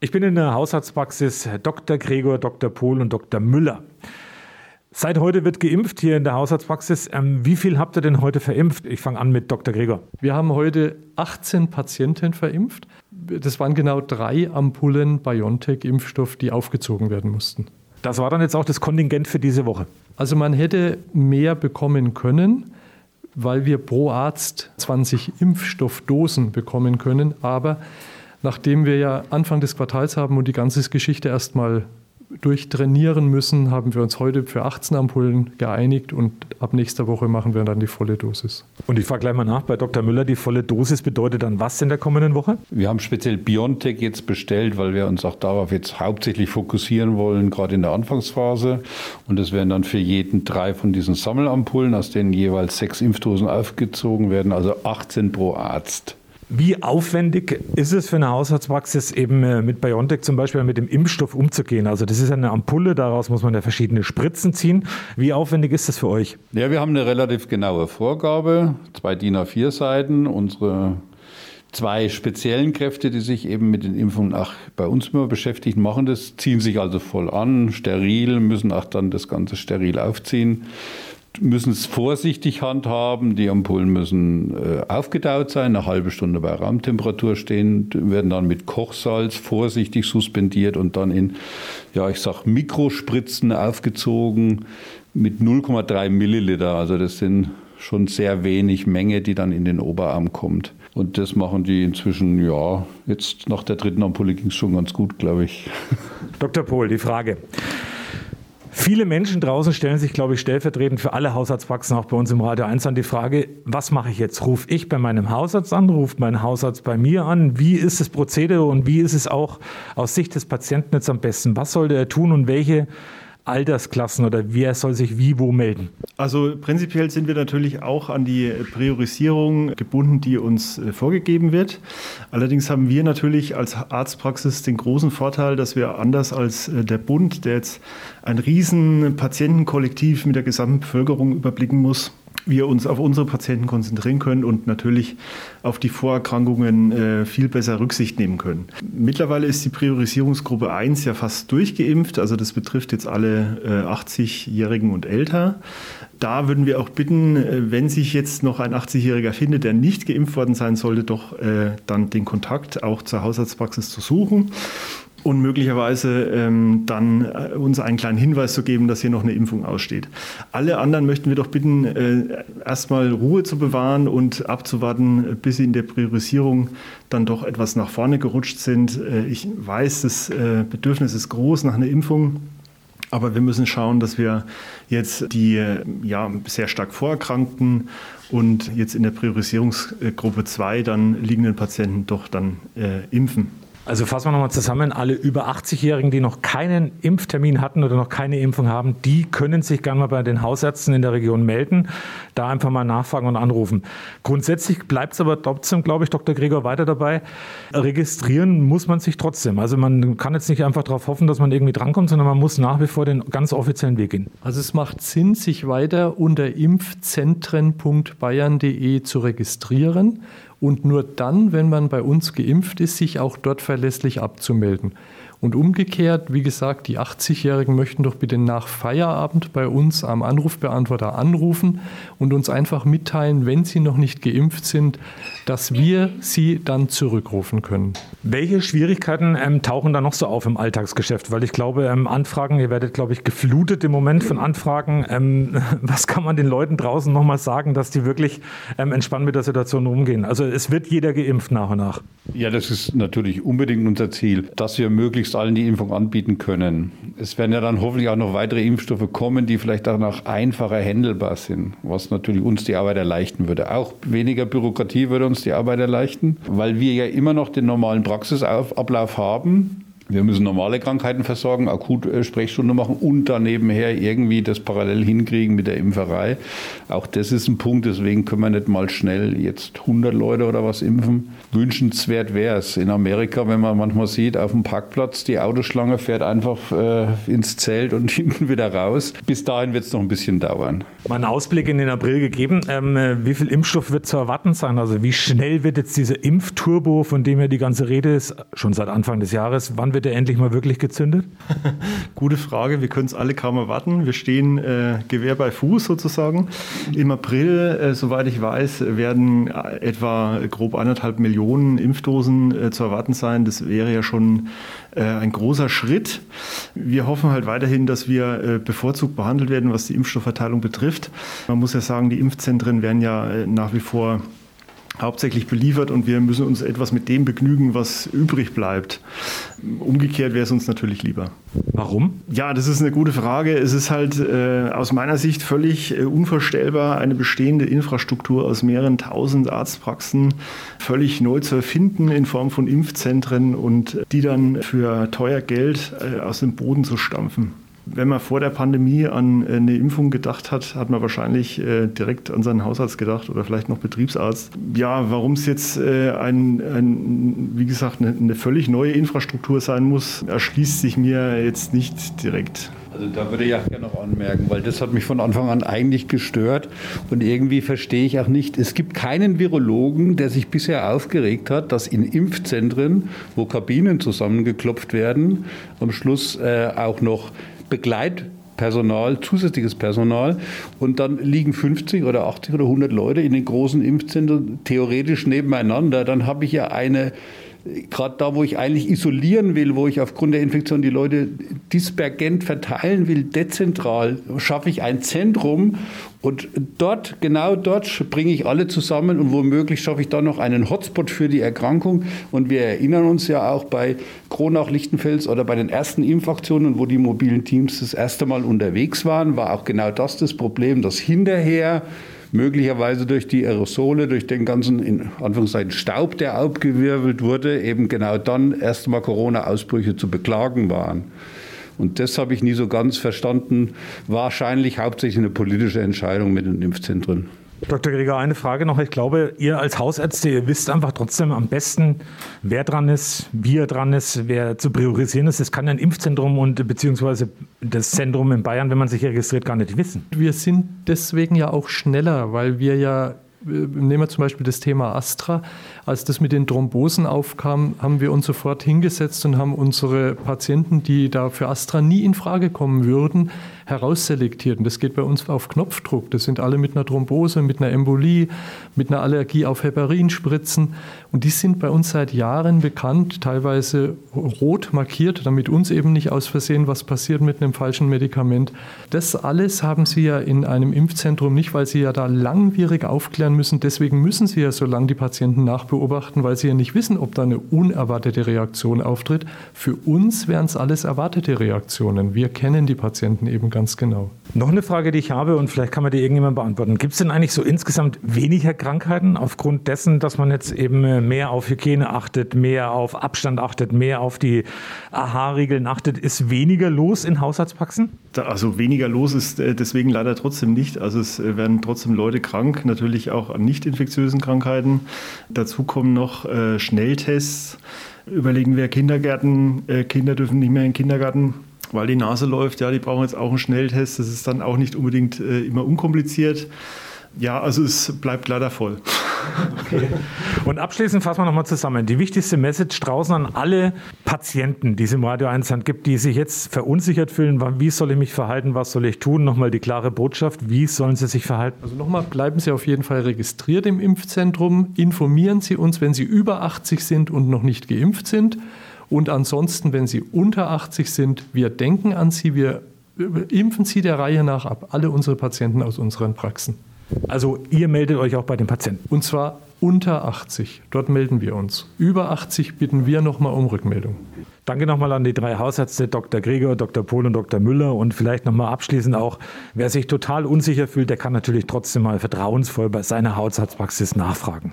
Ich bin in der Hausarztpraxis Dr. Gregor, Dr. Pohl und Dr. Müller. Seit heute wird geimpft hier in der Hausarztpraxis. Ähm, wie viel habt ihr denn heute verimpft? Ich fange an mit Dr. Gregor. Wir haben heute 18 Patienten verimpft. Das waren genau drei Ampullen BioNTech-Impfstoff, die aufgezogen werden mussten. Das war dann jetzt auch das Kontingent für diese Woche. Also man hätte mehr bekommen können, weil wir pro Arzt 20 Impfstoffdosen bekommen können. Aber Nachdem wir ja Anfang des Quartals haben und die ganze Geschichte erstmal durchtrainieren müssen, haben wir uns heute für 18 Ampullen geeinigt und ab nächster Woche machen wir dann die volle Dosis. Und ich frage gleich mal nach bei Dr. Müller, die volle Dosis bedeutet dann was in der kommenden Woche? Wir haben speziell BioNTech jetzt bestellt, weil wir uns auch darauf jetzt hauptsächlich fokussieren wollen, gerade in der Anfangsphase. Und es werden dann für jeden drei von diesen Sammelampullen, aus denen jeweils sechs Impfdosen aufgezogen werden, also 18 pro Arzt. Wie aufwendig ist es für eine Haushaltspraxis eben äh, mit BioNTech zum Beispiel mit dem Impfstoff umzugehen? Also das ist eine Ampulle, daraus muss man ja verschiedene Spritzen ziehen. Wie aufwendig ist das für euch? Ja, wir haben eine relativ genaue Vorgabe, zwei DIN A4 Seiten. Unsere zwei speziellen Kräfte, die sich eben mit den Impfungen auch bei uns immer beschäftigen, machen das, ziehen sich also voll an, steril, müssen auch dann das Ganze steril aufziehen müssen es vorsichtig handhaben. Die Ampullen müssen äh, aufgetaut sein, eine halbe Stunde bei Raumtemperatur stehen, werden dann mit Kochsalz vorsichtig suspendiert und dann in, ja, ich sag Mikrospritzen aufgezogen mit 0,3 Milliliter. Also das sind schon sehr wenig Menge, die dann in den Oberarm kommt. Und das machen die inzwischen, ja, jetzt nach der dritten Ampulle ging es schon ganz gut, glaube ich. Dr. Pohl, die Frage. Viele Menschen draußen stellen sich, glaube ich, stellvertretend für alle Hausarztpraxen, auch bei uns im Radio 1 an die Frage, was mache ich jetzt? Rufe ich bei meinem Hausarzt an? Ruft mein Hausarzt bei mir an? Wie ist das Prozedere und wie ist es auch aus Sicht des Patienten jetzt am besten? Was sollte er tun und welche Altersklassen oder wer soll sich wie wo melden? Also prinzipiell sind wir natürlich auch an die Priorisierung gebunden, die uns äh, vorgegeben wird. Allerdings haben wir natürlich als Arztpraxis den großen Vorteil, dass wir anders als äh, der Bund, der jetzt ein riesen Patientenkollektiv mit der gesamten Bevölkerung überblicken muss, wir uns auf unsere Patienten konzentrieren können und natürlich auf die Vorerkrankungen äh, viel besser Rücksicht nehmen können. Mittlerweile ist die Priorisierungsgruppe 1 ja fast durchgeimpft, also das betrifft jetzt alle äh, 80-Jährigen und älter. Da würden wir auch bitten, äh, wenn sich jetzt noch ein 80-Jähriger findet, der nicht geimpft worden sein sollte, doch äh, dann den Kontakt auch zur Haushaltspraxis zu suchen und möglicherweise ähm, dann äh, uns einen kleinen Hinweis zu geben, dass hier noch eine Impfung aussteht. Alle anderen möchten wir doch bitten, äh, erstmal Ruhe zu bewahren und abzuwarten, bis sie in der Priorisierung dann doch etwas nach vorne gerutscht sind. Äh, ich weiß, das äh, Bedürfnis ist groß nach einer Impfung. Aber wir müssen schauen, dass wir jetzt die äh, ja, sehr stark Vorerkrankten und jetzt in der Priorisierungsgruppe 2 dann liegenden Patienten doch dann äh, impfen. Also fassen wir nochmal zusammen, alle über 80-Jährigen, die noch keinen Impftermin hatten oder noch keine Impfung haben, die können sich gerne mal bei den Hausärzten in der Region melden, da einfach mal nachfragen und anrufen. Grundsätzlich bleibt es aber trotzdem, glaube ich, Dr. Gregor weiter dabei, registrieren muss man sich trotzdem. Also man kann jetzt nicht einfach darauf hoffen, dass man irgendwie drankommt, sondern man muss nach wie vor den ganz offiziellen Weg gehen. Also es macht Sinn, sich weiter unter impfzentren.bayern.de zu registrieren und nur dann, wenn man bei uns geimpft ist, sich auch dort verlässlich abzumelden. Und umgekehrt, wie gesagt, die 80-Jährigen möchten doch bitte nach Feierabend bei uns am Anrufbeantworter anrufen und uns einfach mitteilen, wenn sie noch nicht geimpft sind, dass wir sie dann zurückrufen können. Welche Schwierigkeiten ähm, tauchen da noch so auf im Alltagsgeschäft? Weil ich glaube, ähm, Anfragen, ihr werdet, glaube ich, geflutet im Moment von Anfragen. Ähm, was kann man den Leuten draußen nochmal sagen, dass die wirklich ähm, entspannt mit der Situation umgehen? Also es wird jeder geimpft nach und nach. Ja, das ist natürlich unbedingt unser Ziel, dass wir möglichst möglichst allen die Impfung anbieten können. Es werden ja dann hoffentlich auch noch weitere Impfstoffe kommen, die vielleicht auch noch einfacher händelbar sind, was natürlich uns die Arbeit erleichtern würde. Auch weniger Bürokratie würde uns die Arbeit erleichtern, weil wir ja immer noch den normalen Praxisablauf haben Wir müssen normale Krankheiten versorgen, akut äh, machen und dann nebenher irgendwie das parallel hinkriegen mit der Impferei. Auch das ist ein Punkt, deswegen können wir nicht mal schnell jetzt 100 Leute oder was impfen. Wünschenswert wäre es. In Amerika, wenn man manchmal sieht, auf dem Parkplatz, die Autoschlange fährt einfach äh, ins Zelt und hinten wieder raus. Bis dahin wird es noch ein bisschen dauern. Mal einen Ausblick in den April gegeben. Ähm, wie viel Impfstoff wird zu erwarten sein? Also wie schnell wird jetzt dieser Impfturbo, von dem ja die ganze Rede ist, schon seit Anfang des Jahres, wann wird wird er endlich mal wirklich gezündet? Gute Frage. Wir können es alle kaum erwarten. Wir stehen äh, Gewehr bei Fuß sozusagen. Im April, äh, soweit ich weiß, werden etwa grob anderthalb Millionen Impfdosen äh, zu erwarten sein. Das wäre ja schon äh, ein großer Schritt. Wir hoffen halt weiterhin, dass wir äh, bevorzugt behandelt werden, was die Impfstoffverteilung betrifft. Man muss ja sagen, die Impfzentren werden ja äh, nach wie vor hauptsächlich beliefert und wir müssen uns etwas mit dem begnügen, was übrig bleibt. Umgekehrt wäre es uns natürlich lieber. Warum? Ja, das ist eine gute Frage. Es ist halt äh, aus meiner Sicht völlig äh, unvorstellbar, eine bestehende Infrastruktur aus mehreren tausend Arztpraxen völlig neu zu erfinden in Form von Impfzentren und die dann für teuer Geld äh, aus dem Boden zu stampfen. Wenn man vor der Pandemie an äh, eine Impfung gedacht hat, hat man wahrscheinlich äh, direkt an seinen Hausarzt gedacht oder vielleicht noch Betriebsarzt. Ja, warum es jetzt äh, ein, ein, wie gesagt, eine, völlig neue Infrastruktur sein muss, erschließt sich mir jetzt nicht direkt. Also da würde ich auch gerne noch anmerken, weil das hat mich von Anfang an eigentlich gestört und irgendwie verstehe ich auch nicht, es gibt keinen Virologen, der sich bisher aufgeregt hat, dass in Impfzentren, wo Kabinen zusammengeklopft werden, am Schluss äh, auch noch Begleitpersonal, zusätzliches Personal. Und dann liegen 50 oder 80 oder 100 Leute in den großen Impfzentren theoretisch nebeneinander, dann habe ich ja eine gerade da, wo ich eigentlich isolieren will, wo ich aufgrund der Infektion die Leute dispergent verteilen will, dezentral, schaffe ich ein Zentrum und dort, genau dort bringe ich alle zusammen und womöglich schaffe ich dann noch einen Hotspot für die Erkrankung. Und wir erinnern uns ja auch bei Kronach-Lichtenfels oder bei den ersten Impfaktionen, wo die mobilen Teams das erste Mal unterwegs waren, war auch genau das das Problem, dass hinterher möglicherweise durch die Aerosole, durch den ganzen in Anführungszeichen Staub, der abgewirbelt wurde, eben genau dann erstmal Corona-Ausbrüche zu beklagen waren. Und das habe ich nie so ganz verstanden. Wahrscheinlich hauptsächlich eine politische Entscheidung mit den Impfzentren. Dr. Gregor, eine Frage noch. Ich glaube, ihr als Hausärzte, ihr wisst einfach trotzdem am besten, wer dran ist, wie er dran ist, wer zu priorisieren ist. Das kann ein Impfzentrum und beziehungsweise das Zentrum in Bayern, wenn man sich registriert, gar nicht wissen. Wir sind deswegen ja auch schneller, weil wir ja äh, nehmen wir zum Beispiel das Thema Astra. Als das mit den Thrombosen aufkam, haben wir uns sofort hingesetzt und haben unsere Patienten, die da für Astra nie in Frage kommen würden, herausselektiert. Und das geht bei uns auf Knopfdruck. Das sind alle mit einer Thrombose, mit einer Embolie, mit einer Allergie auf Heparinspritzen. Und die sind bei uns seit Jahren bekannt, teilweise rot markiert, damit uns eben nicht aus Versehen was passiert mit einem falschen Medikament. Das alles haben Sie ja in einem Impfzentrum nicht, weil Sie ja da langwierig aufklären müssen. Deswegen müssen Sie ja so lange die Patienten nachbeobachten, weil Sie ja nicht wissen, ob da eine unerwartete Reaktion auftritt. Für uns wären es alles erwartete Reaktionen. Wir kennen die Patienten eben ganz genau. Noch eine Frage, die ich habe und vielleicht kann mir die irgendjemand beantworten. Gibt es denn eigentlich so insgesamt weniger Krankheiten aufgrund dessen, dass man jetzt eben äh, mehr auf Hygiene achtet, mehr auf Abstand achtet, mehr auf die AHA-Regeln achtet? Ist weniger los in Hausarztpraxen? Also weniger los ist äh, deswegen leider trotzdem nicht. Also es äh, werden trotzdem Leute krank, natürlich auch an nicht infektiösen Krankheiten. Dazu kommen noch Schnelltests. Überlegen wir Kindergärten, Kinder dürfen nicht mehr in den Kindergarten weil die Nase läuft, ja, die brauchen jetzt auch einen Schnelltest. Das ist dann auch nicht unbedingt äh, immer unkompliziert. Ja, also es bleibt leider voll. Okay. Und abschließend fassen wir nochmal zusammen. Die wichtigste Message draußen an alle Patienten, die es im Radio 1 gibt, die sich jetzt verunsichert fühlen, wie soll ich mich verhalten, was soll ich tun? Nochmal die klare Botschaft, wie sollen sie sich verhalten? Also nochmal, bleiben Sie auf jeden Fall registriert im Impfzentrum, informieren Sie uns, wenn Sie über 80 sind und noch nicht geimpft sind. Und ansonsten, wenn Sie unter 80 sind, wir denken an Sie, wir impfen Sie der Reihe nach ab, alle unsere Patienten aus unseren Praxen. Also ihr meldet euch auch bei den Patienten? Und zwar unter 80. Dort melden wir uns. Über 80 bitten wir nochmal um Rückmeldung. Danke nochmal an die drei Hausärzte, Dr. Gregor, Dr. Pohl und Dr. Müller. Und vielleicht nochmal abschließend auch, wer sich total unsicher fühlt, der kann natürlich trotzdem mal vertrauensvoll bei seiner Hausarztpraxis nachfragen.